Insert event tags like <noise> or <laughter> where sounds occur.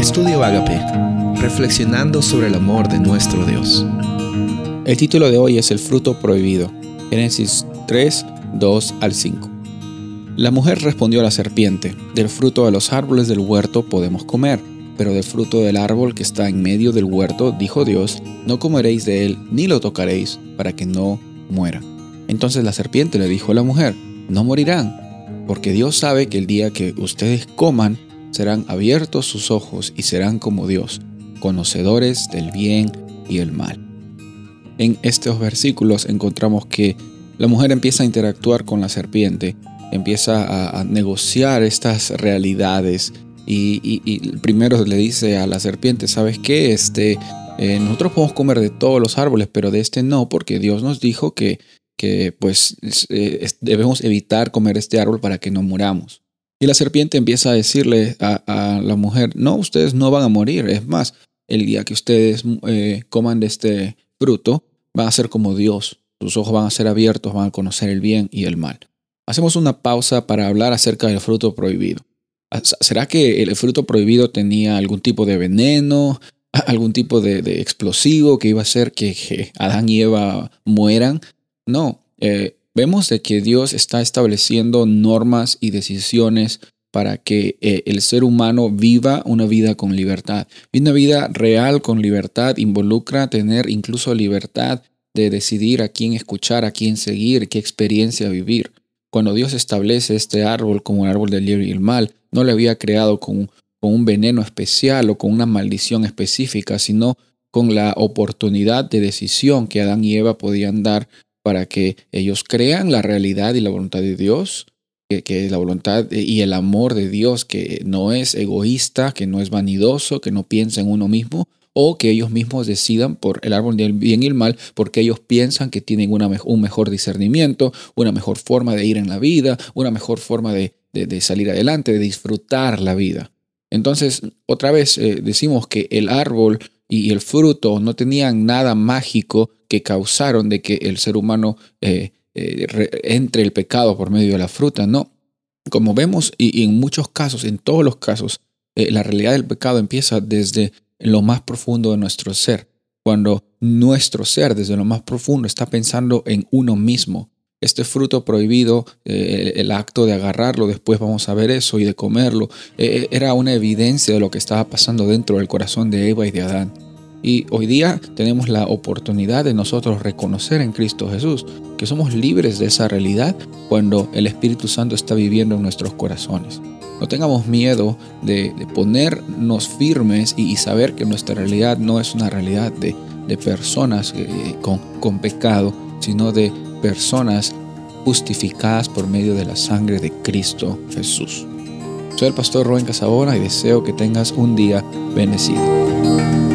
Estudio Agape, reflexionando sobre el amor de nuestro Dios. El título de hoy es El fruto prohibido, Génesis 3, 2 al 5. La mujer respondió a la serpiente, del fruto de los árboles del huerto podemos comer, pero del fruto del árbol que está en medio del huerto, dijo Dios, no comeréis de él ni lo tocaréis, para que no muera. Entonces la serpiente le dijo a la mujer, no morirán, porque Dios sabe que el día que ustedes coman, serán abiertos sus ojos y serán como Dios, conocedores del bien y el mal. En estos versículos encontramos que la mujer empieza a interactuar con la serpiente, empieza a, negociar estas realidades y, primero le dice a la serpiente, ¿sabes qué? Este, eh, nosotros podemos comer de todos los árboles, pero de este no, porque Dios nos dijo que, que pues eh, debemos evitar comer este árbol para que no muramos. Y la serpiente empieza a decirle a, la mujer, no, ustedes no van a morir. Es más, el día que ustedes eh, coman de este fruto, van a ser como Dios. Sus ojos van a ser abiertos, van a conocer el bien y el mal. Hacemos una pausa para hablar acerca del fruto prohibido. ¿Será que el fruto prohibido tenía algún tipo de veneno, <laughs> algún tipo de, explosivo que iba a hacer que, Adán y Eva mueran? No, eh, vemos de que Dios está estableciendo normas y decisiones para que eh, el ser humano viva una vida con libertad. Y una vida real con libertad involucra tener incluso libertad de decidir a quién escuchar, a quién seguir, qué experiencia vivir. Cuando Dios establece este árbol como el árbol del bien y el mal, no le había creado con, con un veneno especial o con una maldición específica, sino con la oportunidad de decisión que Adán y Eva podían dar para que ellos crean la realidad y la voluntad de Dios, que, la voluntad y el amor de Dios, que no es egoísta, que no es vanidoso, que no piensa en uno mismo, o que ellos mismos decidan por el árbol del bien y el mal, porque ellos piensan que tienen una, un mejor discernimiento, una mejor forma de ir en la vida, una mejor forma de, salir adelante, de disfrutar la vida. Entonces, otra vez eh, decimos que el árbol y el fruto no tenían nada mágico que causaron de que el ser humano eh, eh, entre el pecado por medio de la fruta, no. Como vemos, y, en muchos casos, en todos los casos, eh, la realidad del pecado empieza desde lo más profundo de nuestro ser, cuando nuestro ser desde lo más profundo está pensando en uno mismo. Este fruto prohibido, el acto de agarrarlo, después vamos a ver eso y de comerlo, era una evidencia de lo que estaba pasando dentro del corazón de Eva y de Adán. Y hoy día tenemos la oportunidad de nosotros reconocer en Cristo Jesús que somos libres de esa realidad cuando el Espíritu Santo está viviendo en nuestros corazones. No tengamos miedo de, ponernos firmes y, saber que nuestra realidad no es una realidad de, personas eh, con, con pecado, sino de personas justificadas por medio de la sangre de Cristo Jesús. Soy el pastor Rubén Casabona y deseo que tengas un día bendecido.